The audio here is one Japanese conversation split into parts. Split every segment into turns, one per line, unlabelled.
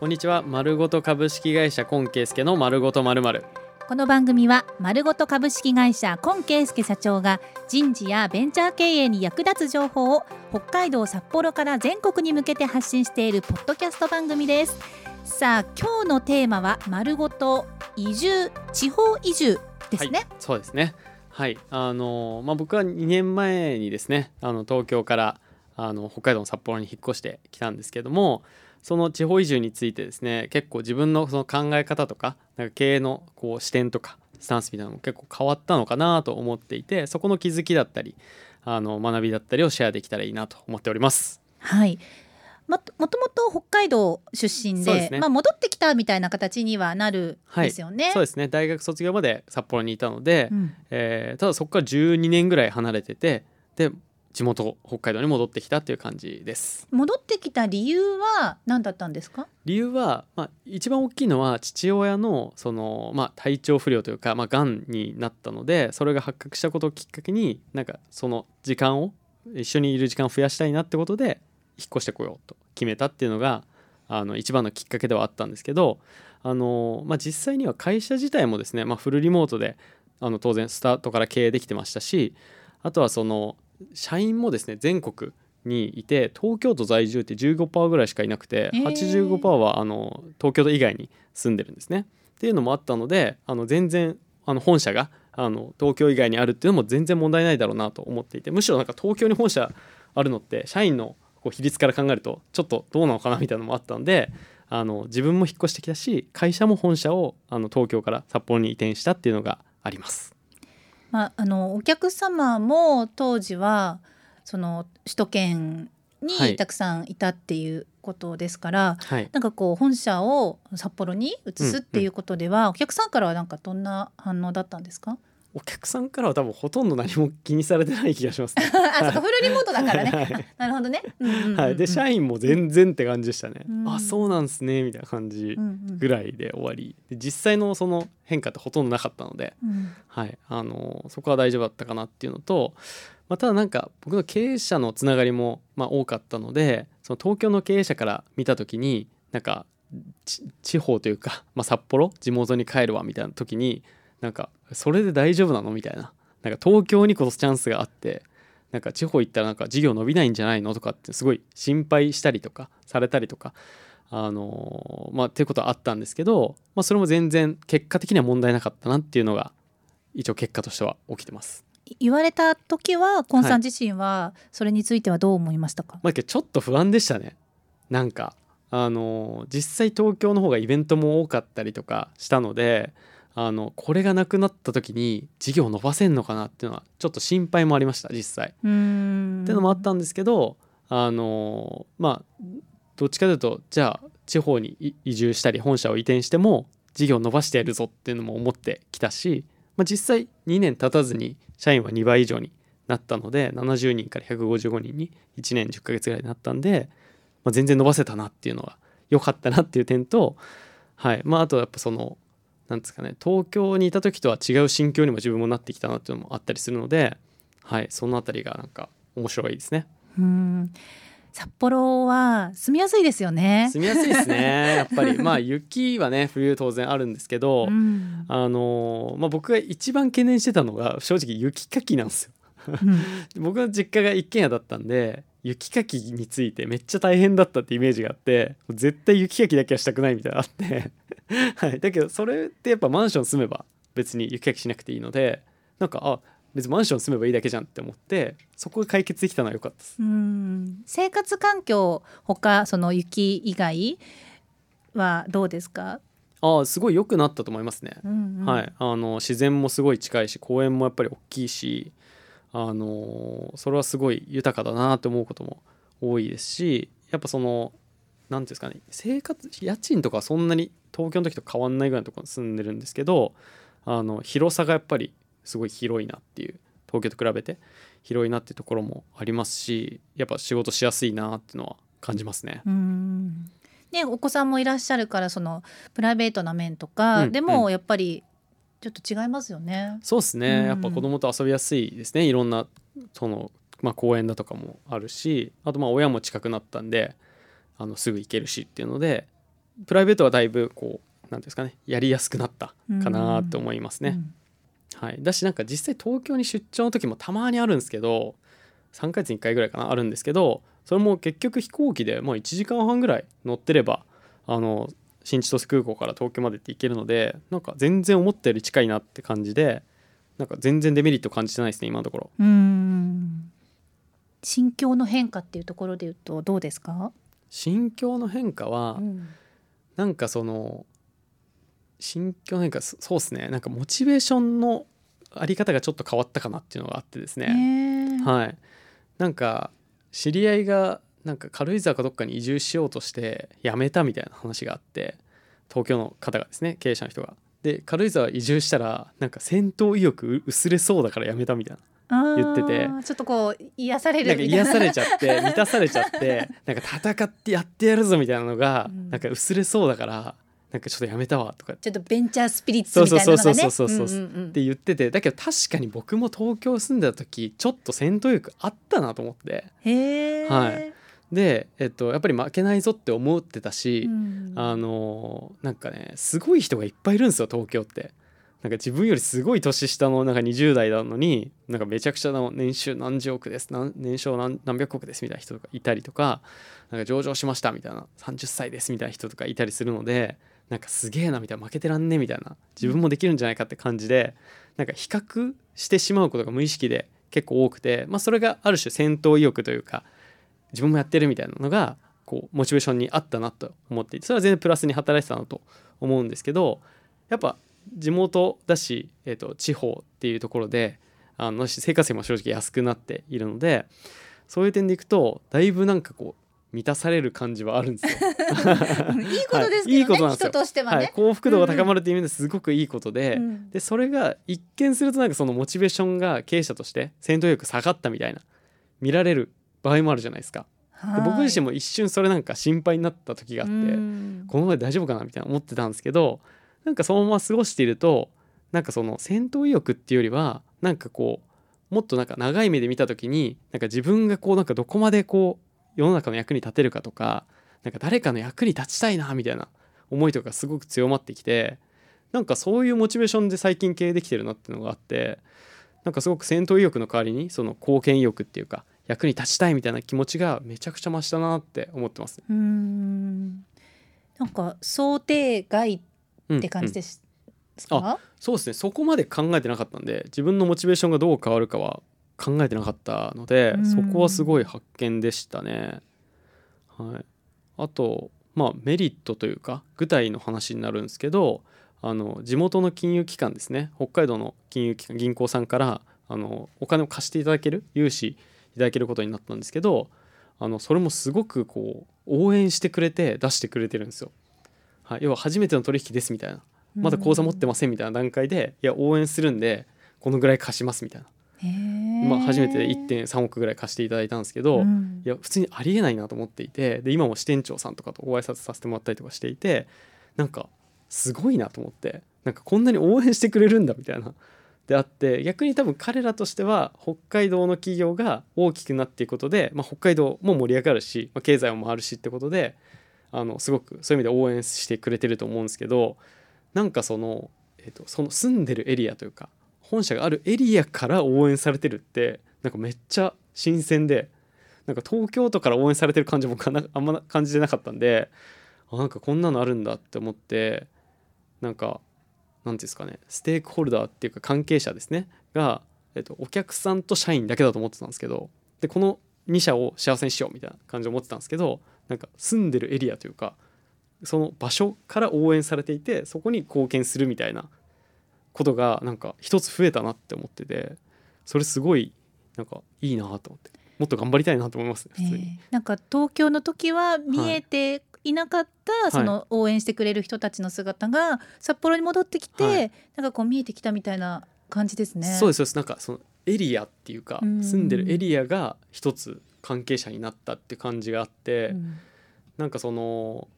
こんにちは。丸ごと株式会社今圭介の丸ごとまるまる。
この番組は丸ごと株式会社今圭介社長が人事やベンチャー経営に役立つ情報を北海道札幌から全国に向けて発信しているポッドキャスト番組です。さあ今日のテーマは丸ごと移住地方移住ですね、
はい、そうですね。はいあのまあ僕は2年前にですねあの東京からあの北海道の札幌に引っ越してきたんですけどもその地方移住についてですね結構自分のその考え方とかなんか経営のこう視点とかスタンスみたいなのも結構変わったのかなと思っていてそこの気づきだったりあの学びだったりをシェアできたらいいなと思っております。
はい。もともと北海道出身で、ね、まあ、戻ってきたみたいな形にはなるですよね、
はい、そうですね。大学卒業まで札幌にいたので、うん、えー、ただそこから12年ぐらい離れててで地元北海道に戻ってきたっていう感じです。
戻ってきた理由は何だったんですか？
理由は、まあ、一番大きいのは父親のその、まあ、体調不良というか、まあ、がんになったのでそれが発覚したことをきっかけになんかその時間を一緒にいる時間を増やしたいなってことで引っ越してこようと決めたっていうのがあの一番のきっかけではあったんですけどあの、まあ、実際には会社自体もですね、まあ、フルリモートであの当然スタートから経営できてましたしあとはその社員もですね全国にいて東京都在住って15%ぐらいしかいなくて85%はあの東京都以外に住んでるんですね。っていうのもあったのであの全然あの本社があの東京以外にあるっていうのも全然問題ないだろうなと思っていてむしろなんか東京に本社あるのって社員のこう比率から考えるとちょっとどうなのかなみたいなのもあったのであの自分も引っ越してきたし会社も本社をあの東京から札幌に移転したっていうのがあります。
まあ、あのお客様も当時はその首都圏にたくさんいたっていうことですから、はい、なんかこう本社を札幌に移すっていうことでは、うんうん、お客さんからはなんかどんな反応だったんですか？
お客さんからは多分ほとんど何も気にされてない気がします、
ね、あ、そかフルリモートだからね。はい、なるほどね。
はい、で社員も全然って感じでしたね。うん、あ、そうなんすねみたいな感じぐらいで終わり。で実際のその変化ってほとんどなかったので、うん、はい、あのそこは大丈夫だったかなっていうのと、まあ、ただなんか僕の経営者のつながりもまあ多かったので、その東京の経営者から見た時になんか地方というか、まあ、札幌？地元に帰るわみたいな時に。なんかそれで大丈夫なの？みたいな。なんか東京にこそチャンスがあってなんか地方行ったらなんか事業伸びないんじゃないの？とかってすごい心配したりとかされたりとかあのー、まあっていうことはあったんですけど、まあ、それも全然結果的には問題なかったなっていうのが一応結果としては起きてます。
言われた時はコンさん自身はそれについてはどう思いましたか、はい、
まあ、ちょっと不安でしたね。なんかあのー、実際東京の方がイベントも多かったりとかしたのであのこれがなくなった時に事業を伸ばせんのかなっていうのはちょっと心配もありました実際。っていうのもあったんですけどあのまあどっちかというとじゃあ地方に移住したり本社を移転しても事業を伸ばしてやるぞっていうのも思ってきたし、まあ、実際2年経たずに社員は2倍以上になったので70人から155人に1年10ヶ月ぐらいになったんで、まあ、全然伸ばせたなっていうのは良かったなっていう点と、はいまあ、あとやっぱそのなんですかね東京にいた時とは違う心境にも自分もなってきたなっていうのもあったりするので、はい、その辺りがなんか面白いですね。
うん札幌は住みやすいですよね。
住みやすいですね。やっぱりまあ雪はね冬当然あるんですけど、うん、あのまあ僕が一番懸念してたのが正直雪かきなんですよ。うん、僕の実家が一軒家だったんで雪かきについてめっちゃ大変だったってイメージがあって絶対雪かきだけはしたくないみたいなのあって はい、だけどそれってやっぱマンション住めば別に雪かきしなくていいのでなんかあ別にマンション住めばいいだけじゃんって思ってそこが解決できたのは良かったです。
うん。生活環境他その雪以外はどうですか？
あすごい良くなったと思いますね、うんうん、はい、あの自然もすごい近いし公園もやっぱり大きいしあのそれはすごい豊かだなって思うことも多いですしやっぱその何ていうんですかね生活家賃とかそんなに東京の時と変わんないぐらいのところに住んでるんですけどあの広さがやっぱりすごい広いなっていう東京と比べて広いなっていうところもありますしやっぱ仕事しやすいなっていうのは感じますね。
うん。ね、お子さんもいらっしゃるからそのプライベートな面とか、うん、でもやっぱりちょっと違いますよね。
そうですね、うん、やっぱ子供と遊びやすいですね。いろんなその、まあ、公園だとかもあるしあとまあ親も近くなったんであのすぐ行けるしっていうのでプライベートはだいぶこうなんていうんですかねやりやすくなったかなと思いますね。はい、だしなんか実際東京に出張の時もたまにあるんですけど3ヶ月に1回ぐらいかなあるんですけどそれも結局飛行機でもう1時間半ぐらい乗ってればあの新千歳空港から東京までって行けるのでなんか全然思ったより近いなって感じでなんか全然デメリット感じてないですね今のところ。
うん心境の変化っていうところで言うとどうですか、
心境の変化は、
うん。
なんかその心境の変化そそうですね。なんかモチベーションのあり方がちょっと変わったかなっていうのがあってですね、はい。なんか知り合いがなんか軽井沢かどっかに移住しようとして辞めたみたいな話があって東京の方がですね経営者の人が。で軽井沢移住したらなんか戦闘意欲薄れそうだから辞めたみたいな言ってて。
ちょっとこう癒され
な。んか癒されちゃって 満たされちゃってなんか戦ってやってやるぞみたいなのが
うん。
なんか薄れそうだからなんかちょっとやめたわとか。っ
ちょっとベンチャースピリッツみたいなのがね。
そうそうそうそうそうそう
う。んうんうん
て言っててだけど確かに僕も東京住んでた時ちょっと戦闘欲あったなと思って。
へえ、
はい。で、えっと、やっぱり負けないぞって思ってたし、
うん。
あのなんかねすごい人がいっぱいいるんですよ東京って。なんか自分よりすごい年下のなんか20代なのになんかめちゃくちゃな年収何十億です年商何百億ですみたいな人とかいたりとかなんか上場しましたみたいな30歳ですみたいな人とかいたりするのでなんかすげえなみたいな負けてらんねみたいな自分もできるんじゃないかって感じでなんか比較してしまうことが無意識で結構多くて、まあ、それがある種戦闘意欲というか自分もやってるみたいなのがこうモチベーションにあったなと思っていてそれは全然プラスに働いてたなと思うんですけどやっぱ地元だし、えー、と地方っていうところであの生活費も正直安くなっているのでそういう点でいくとだいぶなんかこう満たされる感じはあるんですよ。
う んいいことですけどね、
はいいいことなんですよ
人としては
はい、
ね。
幸福度が高まるっていう意味ですごくいいことで,、
うん
でそれが一見するとなんかそのモチベーションが経営者として戦闘力下がったみたいな見られる場合もあるじゃないですか。で僕自身も一瞬それなんか心配になった時があって、
うん
このままで大丈夫かなみたいな思ってたんですけどなんかそのまま過ごしているとなんかその戦闘意欲っていうよりはなんかこうもっとなんか長い目で見た時になんか自分がこうなんかどこまでこう世の中の役に立てるかとかなんか誰かの役に立ちたいなみたいな思いとかすごく強まってきてなんかそういうモチベーションで最近経営できてるなっていうのがあってなんかすごく戦闘意欲の代わりにその貢献意欲っていうか役に立ちたいみたいな気持ちがめちゃくちゃ増したなって思ってます。
うんなんか想定外
うん
って感じ
うん
ですか、
そうですね。そこまで考えてなかったんで自分のモチベーションがどう変わるかは考えてなかったので
うん。
そこはすごい発見でしたね。はい、あとまあメリットというか具体の話になるんですけどあの地元の金融機関ですね。北海道の金融機関銀行さんからあのお金を貸していただける融資いただけることになったんですけどあのそれもすごくこう応援してくれて出してくれてるんですよ。はい、要は初めての取引ですみたいな。まだ口座持ってませんみたいな段階でいや応援するんでこのぐらい貸しますみたいな、まあ、初めて1.3億ぐらい貸していただいたんですけど、
うん。
いや普通にありえないなと思っていてで今も支店長さんとかとご挨拶させてもらったりとかしていてなんかすごいなと思ってなんかこんなに応援してくれるんだみたいな。であって逆に多分彼らとしては北海道の企業が大きくなっていくことで、まあ、北海道も盛り上がるし、まあ、経済も回るしってことであのすごくそういう意味で応援してくれてると思うんですけどなんかその,、えー、とその住んでるエリアというか本社があるエリアから応援されてるってなんかめっちゃ新鮮でなんか東京都から応援されてる感じもかなあんま感じてなかったんであなんかこんなのあるんだって思ってなんかなんていうんですかねステークホルダーっていうか関係者ですねが、えっと、お客さんと社員だけだと思ってたんですけどでこの2社を幸せにしようみたいな感じで思ってたんですけどなんか住んでるエリアというかその場所から応援されていてそこに貢献するみたいなことがなんか一つ増えたなって思っててそれすごいなんかいいなと思ってもっと頑張りたいなと思いますね普通に。
えーなんか東京の時は見えていなかった、
い
その応援してくれる人たちの姿が札幌に戻ってきて、
はい
なんかこう見えてきたみたいな感じですね。
そうですそうですなんかそのエリアっていうか
うん
住んでるエリアが一つ関係者になったって感じがあって、
うん
なんかその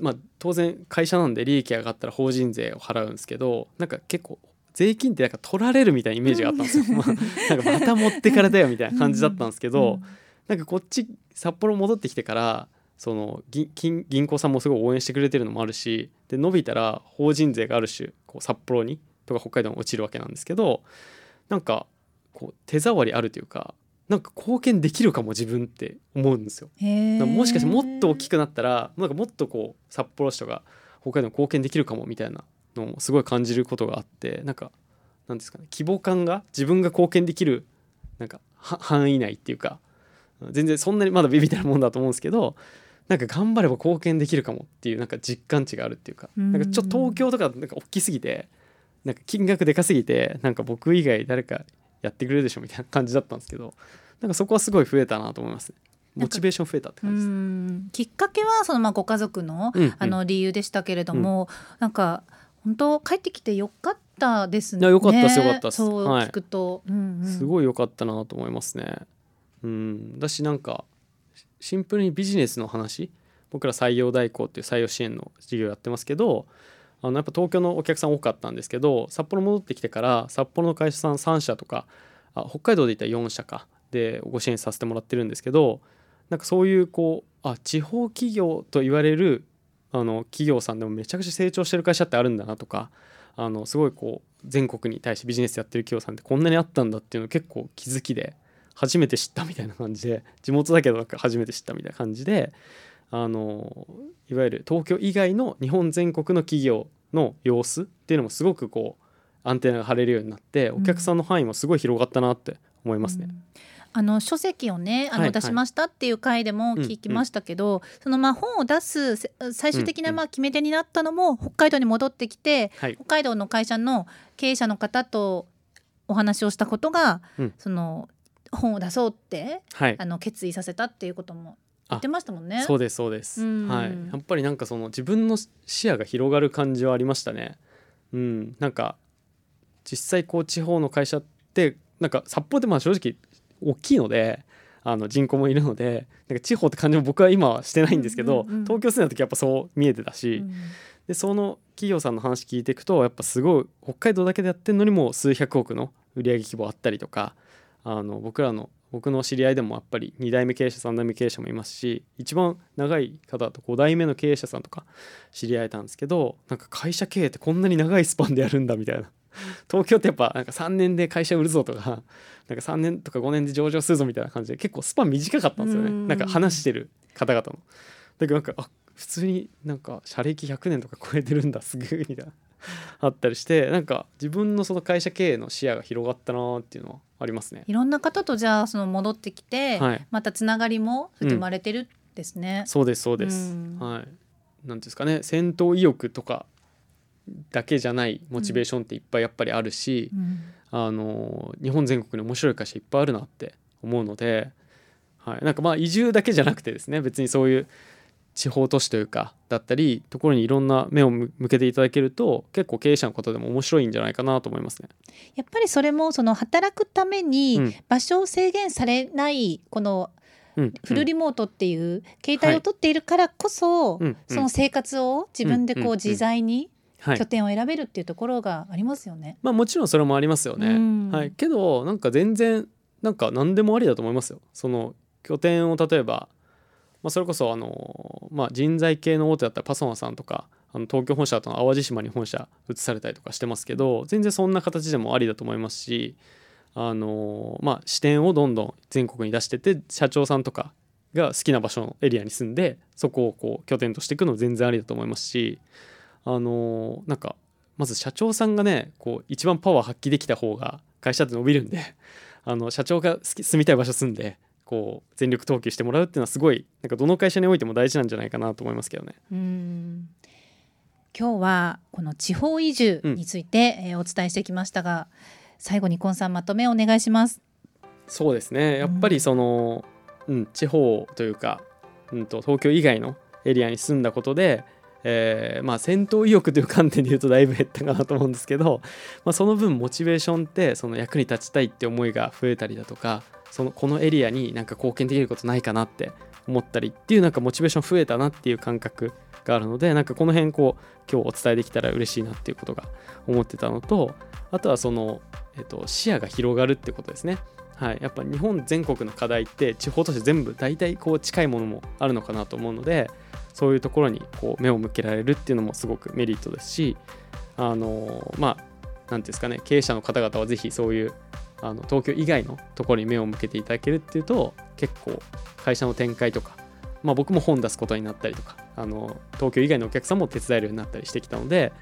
まあ当然会社なんで利益上がったら法人税を払うんですけどなんか結構税金ってなんか取られるみたいなイメージがあったんですよ。まあなんかまた持ってかれたよみたいな感じだったんですけど、なんかこっち札幌戻ってきてからその銀金銀行さんもすごい応援してくれてるのもあるしで伸びたら法人税がある種こう札幌にとか北海道に落ちるわけなんですけどなんかこう手触りあるというかなんか貢献できるかも自分って思うんですよ。もしかしてもっと大きくなったらなんかもっとこう札幌市とか北海道に貢献できるかもみたいなのもすごい感じることがあってなんかなんですかね規模感が自分が貢献できるなんかは範囲内っていうか全然そんなにまだビビたるもんだと思うんですけどなんか頑張れば貢献できるかもっていうなんか実感値があるっていうか
うん
なんかちょっと東京とかなんか大きすぎてなんか金額でかすぎてなんか僕以外誰かやってくれるでしょみたいな感じだったんですけどなんかそこはすごい増えたなと思いますね。モチベーション増えたって
う
感じです。
ん。きっかけはそのまあご家族の
うんうん。
あの理由でしたけれども、なんか本当帰ってきてよかったですね。
よかったですよかったです。
そう
はい
聞くと、うんうん。
すごい良かったなと思いますね。うん、だしなんかシンプルにビジネスの話。僕ら採用代行っていう採用支援の事業やってますけどあのやっぱ東京のお客さん多かったんですけど札幌戻ってきてから札幌の会社さん3社とかあ北海道でいったら4社かでご支援させてもらってるんですけどなんかそういうこうあ地方企業と言われるあの企業さんでもめちゃくちゃ成長してる会社ってあるんだなとかあのすごいこう全国に対してビジネスやってる企業さんってこんなにあったんだっていうの結構気づきで初めて知ったみたいな感じで地元だけど初めて知ったみたいな感じであのいわゆる東京以外の日本全国の企業の様子っていうのもすごくこうアンテナが張れるようになってお客さんの範囲もすごい広がったなって思いますね。
うん。あの書籍をねあの
はい
出しましたっていう回でも聞きましたけど、そのまあ本を出すせ最終的な
うんうん。
まあ決め手になったのも北海道に戻ってきて
はい、
北海道の会社の経営者の方とお話をしたことが、
うん。
その本を出そうって
はい。
あの決意させたっていうことも言ってましたもんね。
そうですそうです、
うん。
はい、やっぱりなんかその自分の視野が広がる感じはありましたね。うん。なんか実際こう地方の会社ってなんか札幌ってまあ正直大きいのであの人口もいるのでなんか地方って感じも僕は今はしてないんですけど、
うんうんうん。
東京住んだ時やっぱそう見えてたし、
うん。
でその企業さんの話聞いていくとやっぱすごい北海道だけでやってるのにも数百億の売上規模あったりとかあの僕らの僕の知り合いでもやっぱり2代目経営者3代目経営者もいますし一番長い方だと5代目の経営者さんとか知り合えたんですけどなんか会社経営ってこんなに長いスパンでやるんだみたいな。東京ってやっぱなんか3年で会社売るぞとかなんか3年とか5年で上場するぞみたいな感じで結構スパン短かったんですよね。
うん。
なんか話してる方々の。だけどなんかあ普通になんか社歴100年とか超えてるんだすぐみたいな。あったりしてなんか自分のその会社経営の視野が広がったなーっていうのはありますね。
いろんな方とじゃあその戻ってきて、
はい
またつながりも生まれてるんですね。
そうですそうです。
うん
はい。なんですかね戦闘意欲とかだけじゃないモチベーションっていっぱいやっぱりあるし、
うん
あの日本全国に面白い会社いっぱいあるなって思うので、はい、なんかまあ移住だけじゃなくてですね別にそういう地方都市というかだったりところにいろんな目を向向けていただけると結構経営者の方でも面白いんじゃないかなと思いますね。
やっぱりそれもその働くため
う
に
ん。
場所を制限されないこの
うん。
フルリモートっていう形態をとっているからこそ、その生活を自分でこ
う
自在に
はい。
拠点を選べるっていうところがありますよね。
まあもちろんそれもありますよね。
うん。
はい、けどなんか全然なんか何でもありだと思いますよ。その拠点を例えば、まあ、それこそあの、まあ、人材系の大手だったらパソナさんとかあの東京本社との淡路島に本社移されたりとかしてますけど全然そんな形でもありだと思いますしあの、まあ、視点をどんどん全国に出してて社長さんとかが好きな場所のエリアに住んでそこをこう拠点としていくの全然ありだと思いますしあのなんかまず社長さんがねこう一番パワー発揮できた方が会社って伸びるんであの社長が住みたい場所住んでこう全力投球してもらうっていうのはすごいなんかどの会社においても大事なんじゃないかなと思いますけどね。
うん今日はこの地方移住について、えーお伝えしてきましたが最後にコンさんまとめをお願いします。
そうですねやっぱりその、うん地方というか、うん、と東京以外のエリアに住んだことで、えーまあ、戦闘意欲という観点で言うとだいぶ減ったかなと思うんですけど、まあ、その分モチベーションってその役に立ちたいって思いが増えたりだとかそのこのエリアになんか貢献できることないかなって思ったりっていうなんかモチベーション増えたなっていう感覚があるのでなんかこの辺こう今日お伝えできたら嬉しいなっていうことが思ってたのとあとはその、えっと視野が広がるってことですね。はい、やっぱ日本全国の課題って地方都市全部大体こう近いものもあるのかなと思うのでそういうところにこう目を向けられるっていうのもすごくメリットですしあのまあ何ていうんですかね経営者の方々はぜひそういうあの東京以外のところに目を向けていただけるっていうと結構会社の展開とか、まあ、僕も本出すことになったりとかあの東京以外のお客さんも手伝えるようになったりしてきたので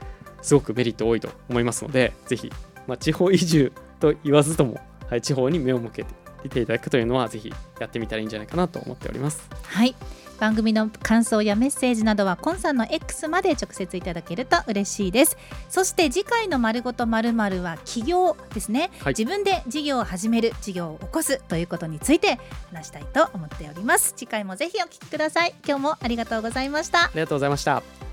すごくメリット多いと思いますのでぜひ、まあ、地方移住と言わずとも、はい、地方に目を向けていただくというのはぜひやってみたらいいんじゃないかなと思っております。
はい番組の感想やメッセージなどはコンさんの X まで直接いただけると嬉しいです。そして次回の「まるごとまるは起業ですね、はい、自分で事業を始める事業を起こすということについて話したいと思っております。次回もぜひお聞きください。今日もありがとうございました。あ
りがとうございました